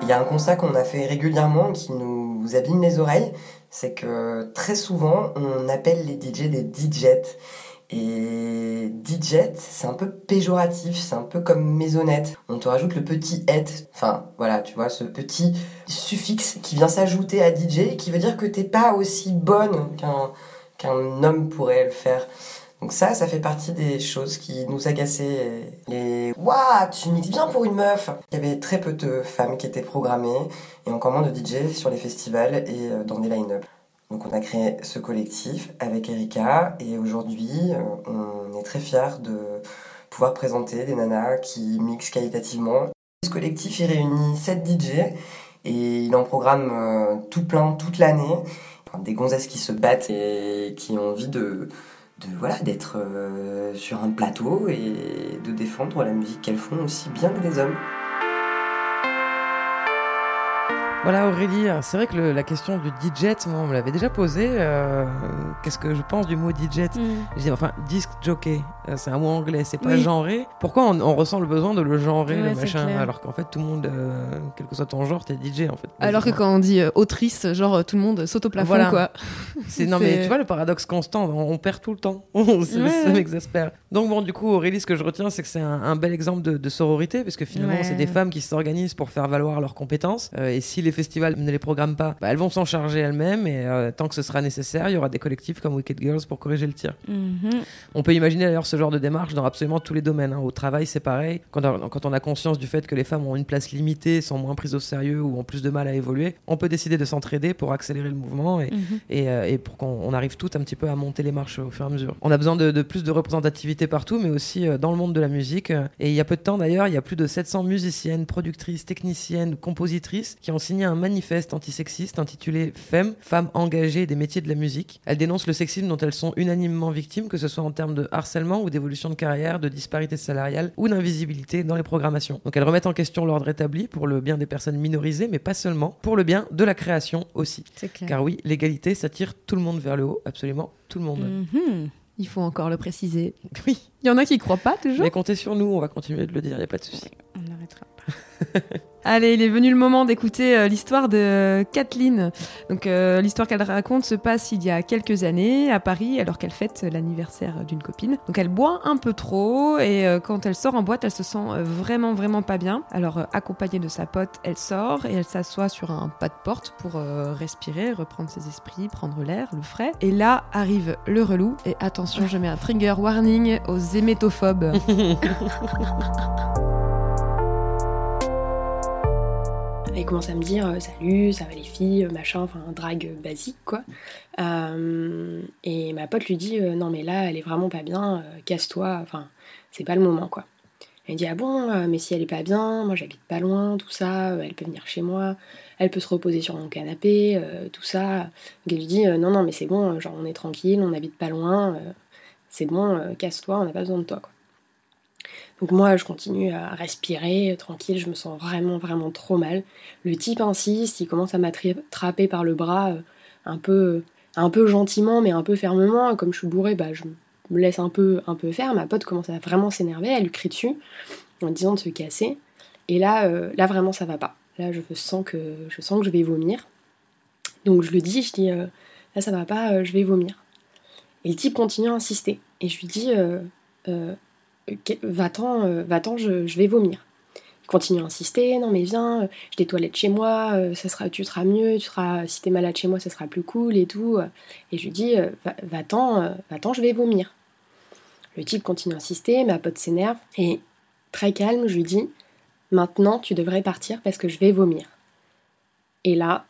Il y a un constat qu'on a fait régulièrement qui nous abîme les oreilles, c'est que très souvent on appelle les DJ des DJs. Et DJ, c'est un peu péjoratif, c'est un peu comme maisonnette. On te rajoute le petit et, enfin voilà, tu vois, ce petit suffixe qui vient s'ajouter à DJ et qui veut dire que t'es pas aussi bonne qu'un qu'un homme pourrait le faire. Donc ça, ça fait partie des choses qui nous agaçaient. Les Waouh, tu mixes bien pour une meuf. Il y avait très peu de femmes qui étaient programmées et encore moins de DJ sur les festivals et euh, dans des line-up. Donc on a créé ce collectif avec Erika et aujourd'hui euh, on est très fiers de pouvoir présenter des nanas qui mixent qualitativement. Ce collectif il réunit 7 DJ et il en programme euh, tout plein toute l'année. Des gonzesses qui se battent et qui ont envie de, voilà d'être euh, sur un plateau et de défendre la musique qu'elles font aussi bien que des hommes. Voilà Aurélie, c'est vrai que le- la question du DJ, moi on me l'avait déjà posé. euh, Qu'est-ce que je pense du mot DJ Je dis enfin disc jockey, euh, c'est un mot anglais, c'est pas Oui. genré. Pourquoi on, on ressent le besoin de le genrer Ouais, le machin alors qu'en fait tout le monde, euh, quel que soit ton genre, t'es DJ en fait. Alors que quand on dit euh, autrice, genre tout le monde saute au plafond, Voilà. quoi. C'est non mais tu vois le paradoxe constant, on, on perd tout le temps. Ouais. Ça m'exaspère. Donc bon du coup Aurélie ce que je retiens c'est que c'est un, un bel exemple de, de sororité parce que finalement Ouais. c'est des femmes qui s'organisent pour faire valoir leurs compétences et si les festivals ne les programment pas, bah, elles vont s'en charger elles-mêmes et euh, tant que ce sera nécessaire il y aura des collectifs comme Wicked Girls pour corriger le tir. Mhm. On peut imaginer d'ailleurs ce genre de démarche dans absolument tous les domaines. hein. Au travail, c'est pareil. Quand on, quand on a conscience du fait que les femmes ont une place limitée, sont moins prises au sérieux ou ont plus de mal à évoluer, on peut décider de s'entraider pour accélérer le mouvement et, Mhm. et, euh, et pour qu'on on arrive toutes un petit peu à monter les marches au fur et à mesure. On a besoin de, de plus de représentativité partout, mais aussi euh, dans le monde de la musique. Et il y a peu de temps d'ailleurs, il y a plus de 700 musiciennes, productrices, techniciennes, compositrices qui ont signé un manifeste antisexiste intitulé FEM, Femmes engagées des métiers de la musique. Elles dénoncent le sexisme dont elles sont unanimement victimes, que ce soit en termes de harcèlement ou d'évolution de carrière, de disparité salariale ou d'invisibilité dans les programmations. Donc elles remettent en question l'ordre établi pour le bien des personnes minorisées, mais pas seulement, pour le bien de la création aussi. Clair. Car oui, l'égalité, ça tire tout le monde vers le haut, absolument tout le monde. Mhm. Il faut encore le préciser. Oui. Il y en a qui croient pas toujours. Mais comptez sur nous, on va continuer de le dire, il n'y a pas de souci. Allez, il est venu le moment d'écouter euh, l'histoire de Kathleen. Donc, euh, l'histoire qu'elle raconte se passe il y a quelques années à Paris, alors qu'elle fête l'anniversaire d'une copine. Donc, elle boit un peu trop et euh, quand elle sort en boîte, elle se sent euh, vraiment, vraiment pas bien. Alors, euh, accompagnée de sa pote, elle sort et elle s'assoit sur un pas de porte pour euh, respirer, reprendre ses esprits, prendre l'air, le frais. Et là arrive le relou. Et attention, je mets un trigger warning aux hémétophobes. Elle commence à me dire euh, salut, ça va les filles, euh, machin, enfin drague euh, basique quoi. Et ma pote lui dit non mais là elle est vraiment pas bien, casse-toi, enfin c'est pas le moment quoi. Elle dit ah bon, mais si elle est pas bien, moi j'habite pas loin, tout ça, elle peut venir chez moi, elle peut se reposer sur mon canapé, tout ça. Donc elle lui dit non non mais c'est bon, genre on est tranquille, on habite pas loin, c'est bon, casse-toi, on n'a pas besoin de toi quoi. Donc moi, je continue à respirer euh, tranquille, je me sens vraiment, vraiment trop mal. Le type insiste, il commence à m'attraper par le bras euh, un peu, un peu gentiment, mais un peu fermement. Comme je suis bourrée, bah, je me laisse un peu, un peu faire. Ma pote commence à vraiment s'énerver, elle lui crie dessus en disant de se casser. Et là, euh, là vraiment, ça va pas. Là, je sens que je sens que je vais vomir. Donc je le dis, je dis là, ça va pas, je vais vomir. Et le type continue à insister. Et je lui dis euh, va-t'en, je, vais vomir. Il continue à insister, non mais viens, euh, j'ai des toilettes chez moi, euh, ça sera, tu seras mieux, tu seras, si t'es malade chez moi, ça sera plus cool et tout. Et je lui dis, va-t'en, va-t'en, je vais vomir. Le type continue à insister, ma pote s'énerve, et très calme, je lui dis, maintenant tu devrais partir parce que je vais vomir. Et là,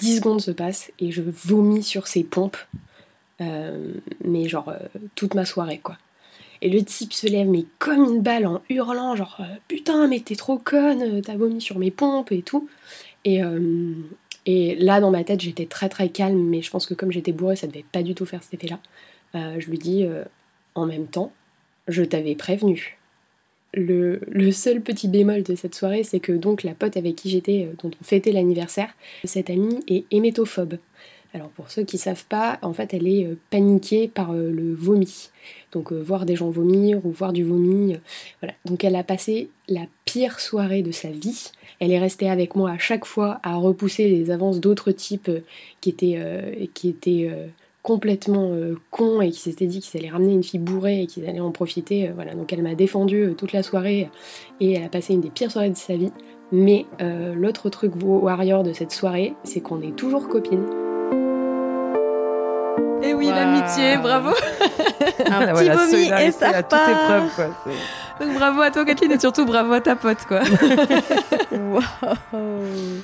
10 secondes se passent et je vomis sur ses pompes, mais genre toute ma soirée quoi. Et le type se lève, mais comme une balle en hurlant, genre euh, putain, mais t'es trop conne, euh, t'as vomi sur mes pompes et tout. Et, euh, et là, dans ma tête, j'étais très très calme, mais je pense que comme j'étais bourrée, ça devait pas du tout faire cet effet-là. je lui dis en même temps, je t'avais prévenu. Le, le, seul petit bémol de cette soirée, c'est que donc la pote avec qui j'étais, dont on fêtait l'anniversaire, cette amie est hémétophobe. Alors pour ceux qui savent pas, en fait elle est paniquée par le vomi. Donc euh, voir des gens vomir ou voir du vomi. Euh, voilà. Donc elle a passé la pire soirée de sa vie. Elle est restée avec moi à chaque fois à repousser les avances d'autres types euh, qui étaient, qui étaient complètement cons et qui s'étaient dit qu'ils allaient ramener une fille bourrée et qu'ils allaient en profiter. voilà. Donc elle m'a défendu toute la soirée et elle a passé une des pires soirées de sa vie. Mais l'autre truc warrior de cette soirée, c'est qu'on est toujours copines. L'amitié, bravo. Un petit vomi et ça part. épreuve, quoi. Donc bravo à toi, Kathleen, et surtout bravo à ta pote, quoi. wow.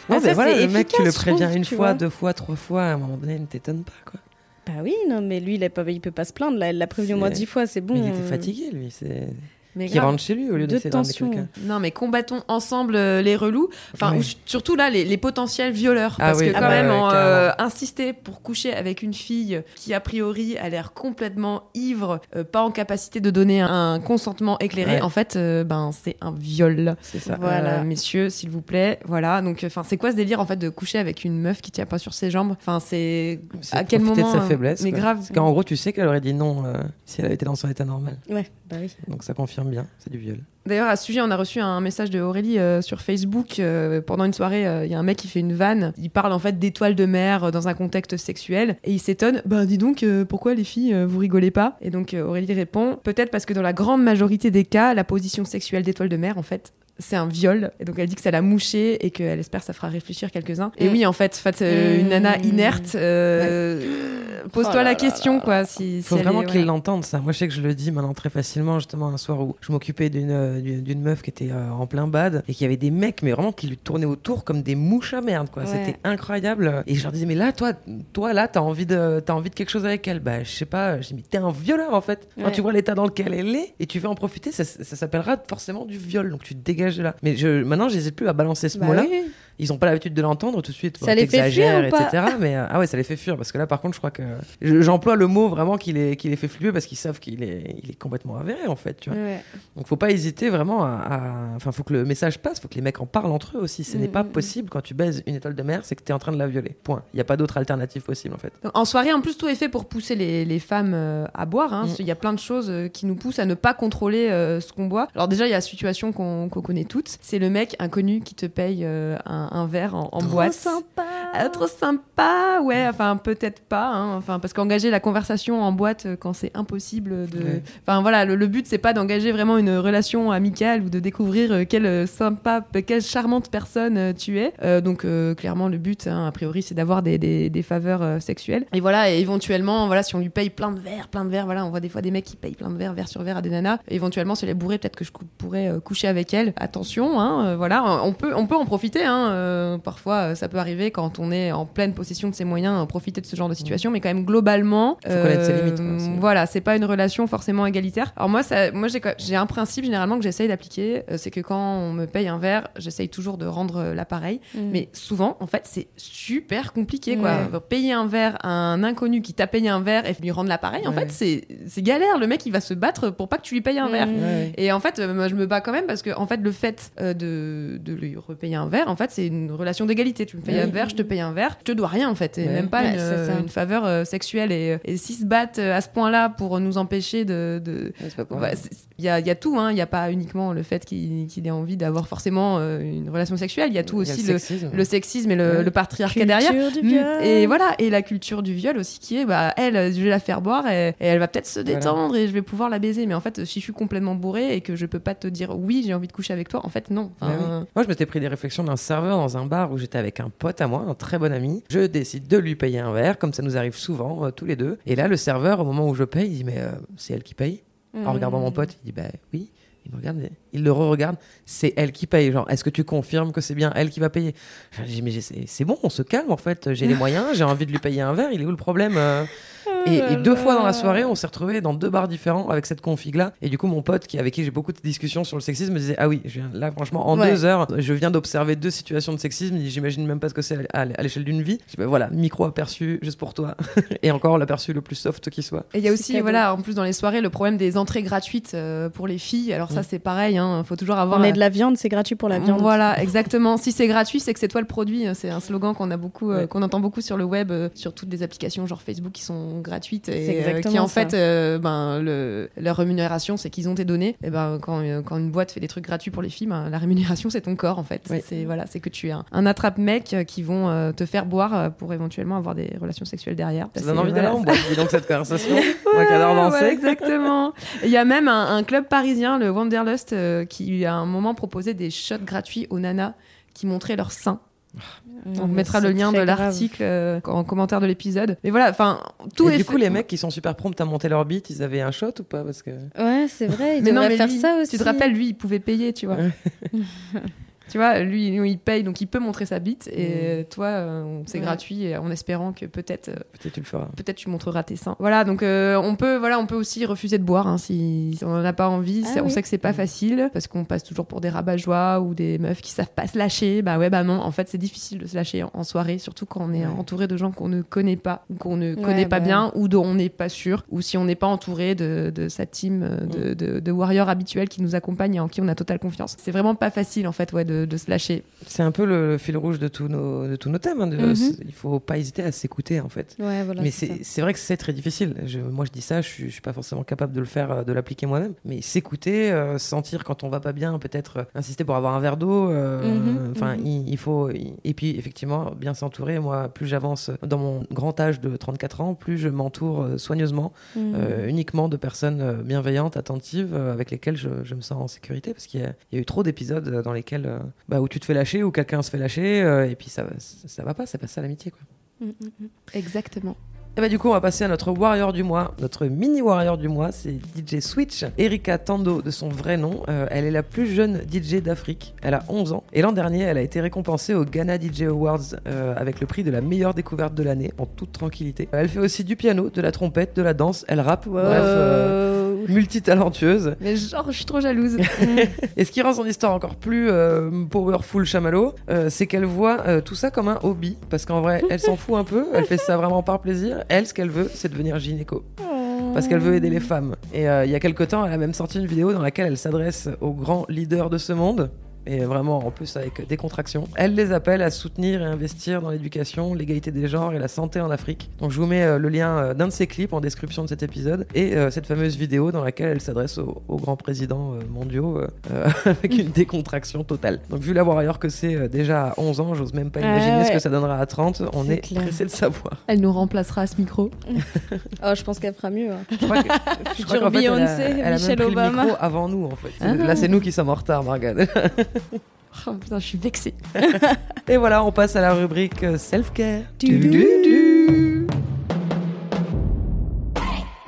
Ah, ça, voilà, le mec, tu le préviens une fois, deux fois, trois fois, à un moment donné, ne t'étonne pas, quoi. Bah oui, non, mais lui, il, a pas, il peut pas se plaindre. Là, elle l'a prévenu au moins dix fois, c'est bon. Mais il était fatigué, lui. C'est qui rentre chez lui au lieu de, de quelqu'un. Non, mais combattons ensemble euh, les relous. Enfin, surtout là, les, potentiels violeurs. Ah parce que quand ah même, euh, insister pour coucher avec une fille qui a priori a l'air complètement ivre, euh, pas en capacité de donner un, consentement éclairé, en fait, ben c'est un viol. C'est ça. Voilà, messieurs, s'il vous plaît. Voilà. Donc, enfin, c'est quoi ce délire en fait de coucher avec une meuf qui tient pas sur ses jambes? Enfin, c'est à quel moment de sa faiblesse. Mais grave. Parce qu'en gros, tu sais qu'elle aurait dit non si elle avait été dans son état normal. Ouais, bah oui. Donc ça confirme bien, c'est du viol. D'ailleurs, à ce sujet, on a reçu un message de Aurélie euh, sur Facebook. Euh, pendant une soirée, euh, il y a un mec qui fait une vanne. Il parle en fait d'étoiles de mer dans un contexte sexuel. Et il s'étonne Bah, dis donc, pourquoi les filles, vous rigolez pas? Et donc, Aurélie répond Peut-être parce que dans la grande majorité des cas, la position sexuelle d'étoile de mer, en fait, c'est un viol. Et donc elle dit que ça l'a mouché et qu'elle espère que ça fera réfléchir quelques-uns. Et oui, en fait, fait une mm. nana inerte, euh, pose-toi oh la question, quoi. Si, Faut vraiment qu'ils l'entendent, ça. Moi, je sais que je le dis maintenant très facilement, justement, un soir où je m'occupais d'une, euh, d'une meuf qui était euh, en plein bad et qui avait des mecs, mais vraiment qui lui tournaient autour comme des mouches à merde, quoi. C'était incroyable. Et je leur disais, mais là, toi, toi là, t'as envie, de, as envie de quelque chose avec elle. Bah, je sais pas. Je dis, mais t'es un violeur, en fait. Quand tu vois l'état dans lequel elle est et tu veux en profiter, ça, ça s'appellera forcément du viol. Donc tu te dégages là. Mais je, maintenant, j'hésite plus à balancer ce bah mot-là ils ont pas l'habitude de l'entendre tout de suite. Ça les fait fuir ou pas etc. Mais euh, ah ouais, ça les fait fuir parce que là, par contre, je crois que j'emploie le mot vraiment qui les, qui les fait flipper parce qu'ils savent qu'il est, il est complètement avéré en fait. Tu vois. Donc faut pas hésiter vraiment à, enfin, faut que le message passe, faut que les mecs en parlent entre eux aussi. Ce n'est pas mm, mm, mm. possible quand tu baises une étoile de mer, c'est que tu es en train de la violer. Point. Il n'y a pas d'autre alternative possible en fait. en soirée, en plus, tout est fait pour pousser les, les femmes euh, à boire. Hein. Il y a plein de choses euh, qui nous poussent à ne pas contrôler ce qu'on boit. Alors déjà, il y a la situation qu'on connaît toutes. C'est le mec inconnu qui te paye un, un, verre en, en Trop sympa. Euh, trop sympa, ouais. Enfin, peut-être pas. Hein. Enfin, parce qu'engager la conversation en boîte euh, quand c'est impossible de. Enfin, voilà, le, but c'est pas d'engager vraiment une relation amicale ou de découvrir euh, quelle sympa, quelle charmante personne tu es. donc, clairement, le but, hein, a priori, c'est d'avoir des, des, faveurs sexuelles. Et voilà, et éventuellement, voilà, si on lui paye plein de verres, plein de verres, voilà, on voit des fois des mecs qui payent plein de verres, verre sur verre à des nanas. éventuellement, si elle est bourrée, peut-être que je pourrais coucher avec elle. Attention, hein, voilà, on peut, on peut en profiter. Hein, parfois, ça peut arriver quand on est en pleine possession de ses moyens, profiter de ce genre de situation. Mais quand même, globalement, Faut connaître ses limites, quoi, euh, voilà, c'est pas une relation forcément égalitaire. Alors moi, ça, moi j'ai, j'ai un principe généralement que j'essaye d'appliquer, euh, c'est que quand on me paye un verre, j'essaye toujours de rendre euh, l'appareil. Mm. Mais souvent, en fait, c'est super compliqué, quoi. Ouais. Payer un verre à un inconnu qui t'a payé un verre et lui rendre l'appareil, en fait, c'est, c'est galère. Le mec, il va se battre pour pas que tu lui payes un Mm. verre. Ouais. Et en fait, euh, moi, je me bats quand même parce que, en fait, le fait euh, de, de lui repayer un verre, en fait, c'est une relation d'égalité. Tu me payes Oui. un verre, je te paye un verre, je te dois rien, en fait. Et Ouais. même pas Ouais, une, une faveur euh, sexuelle. Et, et s'ils se battent euh, à ce point-là pour nous empêcher de. Ouais, c'est- Il y, a, il y a tout, hein. il n'y a pas uniquement le fait qu'il ait envie d'avoir forcément euh, une relation sexuelle, il y a tout Il y a aussi le le, sexisme. le sexisme et le, Ouais. le patriarcat derrière. Du Mm, viol. Et voilà, et la culture du viol aussi qui est, bah, elle, je vais la faire boire et, et elle va peut-être se Voilà. détendre et je vais pouvoir la baiser. Mais en fait, si je suis complètement bourrée et que je peux pas te dire oui, j'ai envie de coucher avec toi, en fait, non. Enfin, Bah oui. Moi, je m'étais pris des réflexions d'un serveur dans un bar où j'étais avec un pote à moi, un très bon ami. Je décide de lui payer un verre, comme ça nous arrive souvent, euh, tous les deux. Et là, le serveur, au moment où je paye, il dit Mais euh, c'est elle qui paye? En regardant mon pote, il dit Bah oui. Il me regarde, et il le re-regarde, c'est elle qui paye. Genre, est-ce que tu confirmes que c'est bien elle qui va payer? Je dis, mais c'est bon, on se calme en fait. J'ai les moyens, j'ai envie de lui payer un verre, il est où le problème euh? Et, et deux fois dans la soirée, on s'est retrouvés dans deux bars différents avec cette config-là. Et du coup, mon pote, qui, avec qui j'ai beaucoup de discussions sur le sexisme, me disait Ah oui, je viens, là, franchement, en Ouais. deux heures, je viens d'observer deux situations de sexisme. J'imagine même pas ce que c'est à, à l'échelle d'une vie. Je dis, Bah, voilà, micro aperçu juste pour toi. et encore l'aperçu le plus soft qui soit. Et il y a aussi, voilà, en plus dans les soirées, le problème des entrées gratuites euh, pour les filles. Alors ça, Mm. c'est pareil, il faut toujours avoir. On est de la viande, c'est gratuit pour la viande. Voilà, exactement. Si c'est gratuit, c'est que c'est toi le produit. C'est un slogan qu'on a beaucoup, euh, Ouais. qu'on entend beaucoup sur le web, euh, sur toutes les applications genre Facebook qui sont gratuites C'est et euh, qui en ça. fait, euh, ben, le, leur rémunération, c'est qu'ils ont tes données. Et ben, quand, euh, quand une boîte fait des trucs gratuits pour les filles, ben, la rémunération, c'est ton corps en fait. C'est voilà, c'est que tu es un, un attrape-mec euh, qui vont euh, te faire boire pour éventuellement avoir des relations sexuelles derrière. Ça C'est- donne envie d'aller en ça- boîte, dis donc, cette conversation. Moi qui adore danser. ouais, exactement. Il y a même un, un club parisien, le Wanderlust, euh, qui à un moment proposait des shots gratuits aux nanas qui montraient leurs seins. Non, On mettra le lien de l'article euh, en commentaire de l'épisode. Mais voilà, enfin, tout et est du coup, fait- les mecs qui sont super prompts à monter leur bite, ils avaient un shot ou pas? Parce que. Ouais, c'est vrai, Mais non, mais faire lui, ça aussi. Tu te rappelles, lui, il pouvait payer, tu vois. tu vois, lui, lui, il paye, donc il peut montrer sa bite. Et toi, euh, c'est Ouais. gratuit, et en espérant que peut-être, euh, Peut-être tu le feras. peut-être tu montreras tes seins. Voilà, donc euh, on peut, voilà, on peut aussi refuser de boire hein, si, si on n'en a pas envie. Ah on oui. sait que c'est pas facile parce qu'on passe toujours pour des rabat-joie ou des meufs qui savent pas se lâcher. Bah ouais, bah non. En fait, c'est difficile de se lâcher en, en soirée, surtout quand on est Ouais. entouré de gens qu'on ne connaît pas ou qu'on ne Ouais, connaît pas bah bien ou dont on n'est pas sûr ou si on n'est pas entouré de, de sa team de, de, de warriors habituels qui nous accompagnent et en qui on a totale confiance. C'est vraiment pas facile en fait, ouais, de, de se lâcher. C'est un peu le, le fil rouge de tous nos, de tous nos thèmes. hein, de- Mhm. Il faut pas hésiter à s'écouter, en fait. Ouais, voilà. mais c'est vrai que c'est très difficile. Je- moi, je dis ça, je je suis pas forcément capable de le faire, euh, de l'appliquer moi-même. Mais s'écouter, euh, sentir quand on va pas bien, peut-être euh, insister pour avoir un verre d'eau. euh, Mhm, mhm. il, il faut. il- Et puis, effectivement, bien s'entourer. Moi, plus j'avance dans mon grand âge de 34 ans, plus je m'entoure soigneusement, euh, uniquement de personnes bienveillantes, attentives, avec lesquelles je, je me sens en sécurité. Parce qu'il y, a- il y a eu trop d'épisodes dans lesquels bah, où tu te fais lâcher, où quelqu'un se fait lâcher, euh, et puis ça, ça, ça va pas, c'est pas ça l'amitié. quoi. Mm, mm, mm. Exactement. Et bah du coup, on va passer à notre warrior du mois. Notre mini warrior du mois, c'est DJ Switch. Erika Tando, de son vrai nom. Euh, elle est la plus jeune DJ d'Afrique. Elle a 11 ans. Et l'an dernier, elle a été récompensée au Ghana DJ Awards euh, avec le prix de la meilleure découverte de l'année, en toute tranquillité. Elle fait aussi du piano, de la trompette, de la danse. Elle rappe. Bref, euh. Multitalentueuse. Mais genre, je suis trop jalouse. Et ce qui rend son histoire encore plus euh, powerful chamallow, euh, c'est qu'elle voit euh, tout ça comme un hobby. Parce qu'en vrai, elle s'en fout un peu, elle fait ça vraiment par plaisir. Elle, ce qu'elle veut, c'est devenir gynéco. Parce qu'elle veut aider les femmes. Et euh, il y a quelques temps, elle a même sorti une vidéo dans laquelle elle s'adresse aux grands leaders de ce monde. Et vraiment, en plus, avec des contractions. Elle les appelle à soutenir et investir dans l'éducation, l'égalité des genres et la santé en Afrique. Donc, je vous mets euh, le lien euh, d'un de ses clips en description de cet épisode et euh, cette fameuse vidéo dans laquelle elle s'adresse aux, aux grands présidents mondiaux euh, avec une décontraction totale. Donc, vu la warrior que c'est déjà à 11 ans, j'ose même pas Ah imaginer ce ouais. que ça donnera à 30. On C'est est, clair. pressé de savoir. Elle nous remplacera à ce micro. Oh, je pense qu'elle fera mieux. hein. Je crois que- je crois qu'en fait, elle a- Beyoncé, elle a même Michelle pris le Obama. micro avant nous, en fait. Ah. Là, c'est nous qui sommes en retard, Margane. Oh, putain, je suis vexée. Et voilà, on passe à la rubrique euh, self-care.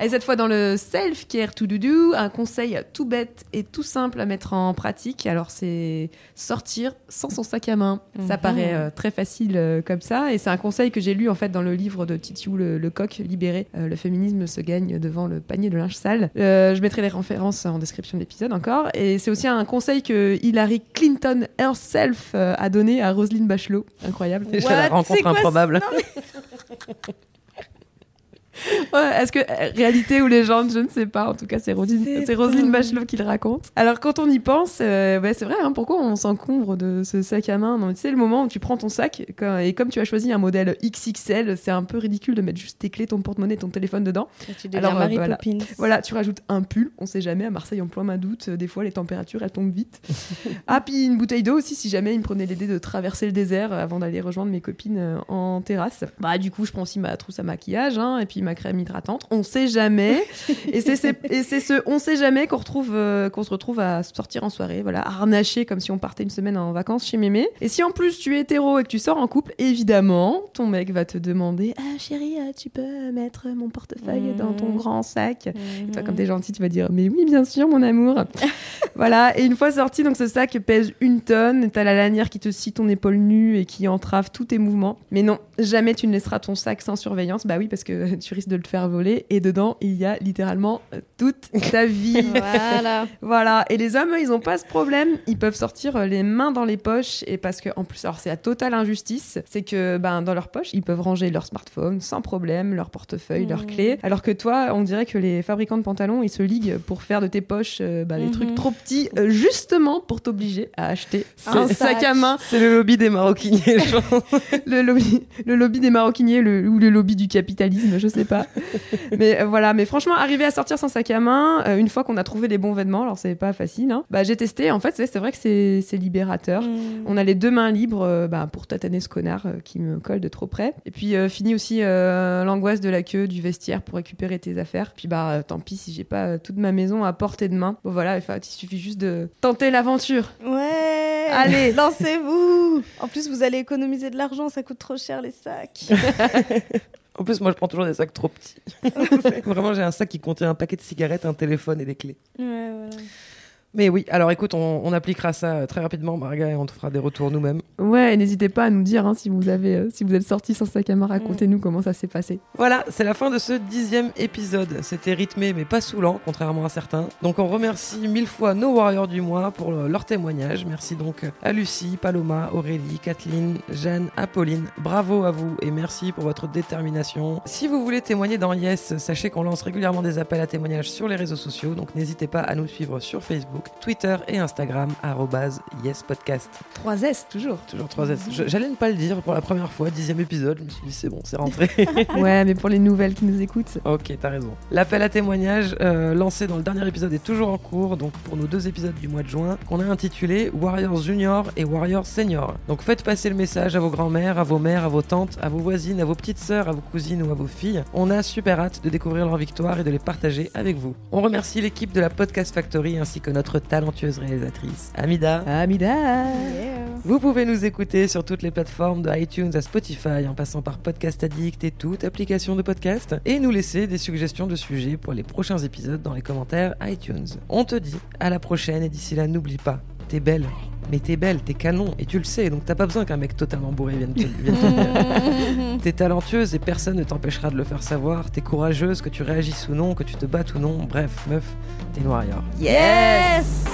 Et cette fois dans le self-care to doudou, un conseil tout bête et tout simple à mettre en pratique. Alors c'est sortir sans son sac à main. Ça Mhm. paraît euh, très facile euh, comme ça et c'est un conseil que j'ai lu en fait dans le livre de Titiou le, le coq libéré. Euh, le féminisme se gagne devant le panier de linge sale. Euh, je mettrai les références en description de l'épisode encore. Et c'est aussi un conseil que Hillary Clinton herself euh, a donné à Roselyne Bachelot. Incroyable. Déjà la rencontre improbable. Ouais, Est-ce que euh, réalité ou légende, je ne sais pas. En tout cas, c'est Roselyne, Bachelot qui le raconte. Alors, quand on y pense, euh, c'est vrai. hein, pourquoi on s'encombre de ce sac à main? Non, Tu sais, le moment où tu prends ton sac quand- et comme tu as choisi un modèle XXL, c'est un peu ridicule de mettre juste tes clés, ton porte-monnaie, ton téléphone dedans. Tu deviens Mary voilà. Poppins. Voilà, tu rajoutes un pull. On sait jamais. À Marseille, en plein main d'août, euh, des fois les températures elles tombent vite. ah, puis une bouteille d'eau aussi, si jamais il me prenait l'idée de traverser le désert euh, avant d'aller rejoindre mes copines euh, en terrasse. Bah, du coup, je prends aussi ma trousse à maquillage hein, et puis ma crème hydratante. On sait jamais. et c'est ce on sait jamais qu'on retrouve euh, qu'on se retrouve à sortir en soirée, voilà, harnaché comme si on partait une semaine en vacances chez mémé. Et si en plus tu es hétéro et que tu sors en couple, évidemment, ton mec va te demander "Ah chérie, euh, tu peux mettre mon portefeuille dans ton grand sac? Et toi comme t'es gentil, tu vas dire "Mais oui, bien sûr, mon amour." voilà, et une fois sorti donc ce sac pèse une tonne, t'as la lanière qui te scie ton épaule nue et qui entrave tous tes mouvements. Mais non, jamais tu ne laisseras ton sac sans surveillance. Bah oui, parce que tu de le faire voler et dedans, il y a littéralement euh, toute ta vie. Voilà. voilà. Et les hommes, eux, ils n'ont pas ce problème. Ils peuvent sortir euh, les mains dans les poches et parce que en plus, alors c'est à totale injustice, c'est que ben dans leurs poches, ils peuvent ranger leur smartphone sans problème, leur portefeuille, leurs clés. Alors que toi, on dirait que les fabricants de pantalons, ils se liguent pour faire de tes poches euh, bah, des trucs trop petits, euh, justement pour t'obliger à acheter un sac à main. C'est le lobby des maroquiniers, je pense. le lobby, le lobby des maroquiniers le- ou le lobby du capitalisme, je sais pas. Mais euh, voilà, mais franchement, arriver à sortir sans sac à main, euh, une fois qu'on a trouvé les bons vêtements, alors c'est pas facile, hein, bah, j'ai testé, en fait, c'est vrai que c'est libérateur. On a les deux mains libres euh, bah, pour tataner ce connard qui me colle de trop près. Et puis, fini aussi l'angoisse de la queue du vestiaire pour récupérer tes affaires. Puis, bah, tant pis si j'ai pas toute ma maison à portée de main. Bon, voilà, il suffit juste de tenter l'aventure. Ouais Allez. Lancez-vous En plus, vous allez économiser de l'argent, ça coûte trop cher les sacs. En plus, moi, je prends toujours des sacs trop petits. Vraiment, j'ai un sac qui contient un paquet de cigarettes, un téléphone et des clés. ouais, voilà. Mais oui, alors écoute, on, on appliquera ça euh, très rapidement, Marga, et on te fera des retours nous-mêmes. Ouais, et n'hésitez pas à nous dire hein, si vous avez, euh, si vous êtes sorti sans sac à main, racontez-nous comment ça s'est passé. Voilà, c'est la fin de ce dixième épisode. C'était rythmé mais pas saoulant, contrairement à certains. Donc on remercie mille fois nos Warriors du mois pour euh, leur témoignage. Merci donc à Lucie, Paloma, Aurélie, Kathleen, Jeanne, Apolline. Bravo à vous et merci pour votre détermination. Si vous voulez témoigner dans Yes, sachez qu'on lance régulièrement des appels à témoignages sur les réseaux sociaux. Donc n'hésitez pas à nous suivre sur Facebook, Twitter et Instagram, yespodcast. 3 S, toujours. Toujours 3 S. Je- J'allais ne pas le dire pour la première fois, dixième épisode. Je me suis dit, c'est bon, c'est rentré. ouais, mais pour les nouvelles qui nous écoutent. Ok, t'as raison. L'appel à témoignage euh, lancé dans le dernier épisode est toujours en cours, donc pour nos deux épisodes du mois de juin, qu'on a intitulé Warriors Junior et Warriors Senior. Donc faites passer le message à vos grands-mères, à vos mères, à vos tantes, à vos voisines, à vos petites sœurs, à vos cousines ou à vos filles. On a super hâte de découvrir leur victoire et de les partager avec vous. On remercie l'équipe de la Podcast Factory ainsi que notre talentueuse réalisatrice, Amida. Amida Vous pouvez nous écouter sur toutes les plateformes de iTunes à Spotify en passant par Podcast Addict et toute application de podcast et nous laisser des suggestions de sujets pour les prochains épisodes dans les commentaires iTunes. On te dit à la prochaine et d'ici là n'oublie pas, t'es belle. Mais t'es belle, t'es canon, et tu le sais, donc t'as pas besoin qu'un mec totalement bourré vienne te, vienne te le dire. T'es talentueuse et personne ne t'empêchera de le faire savoir. T'es courageuse, que tu réagisses ou non, que tu te battes ou non. Bref, meuf, t'es une warrior. Yes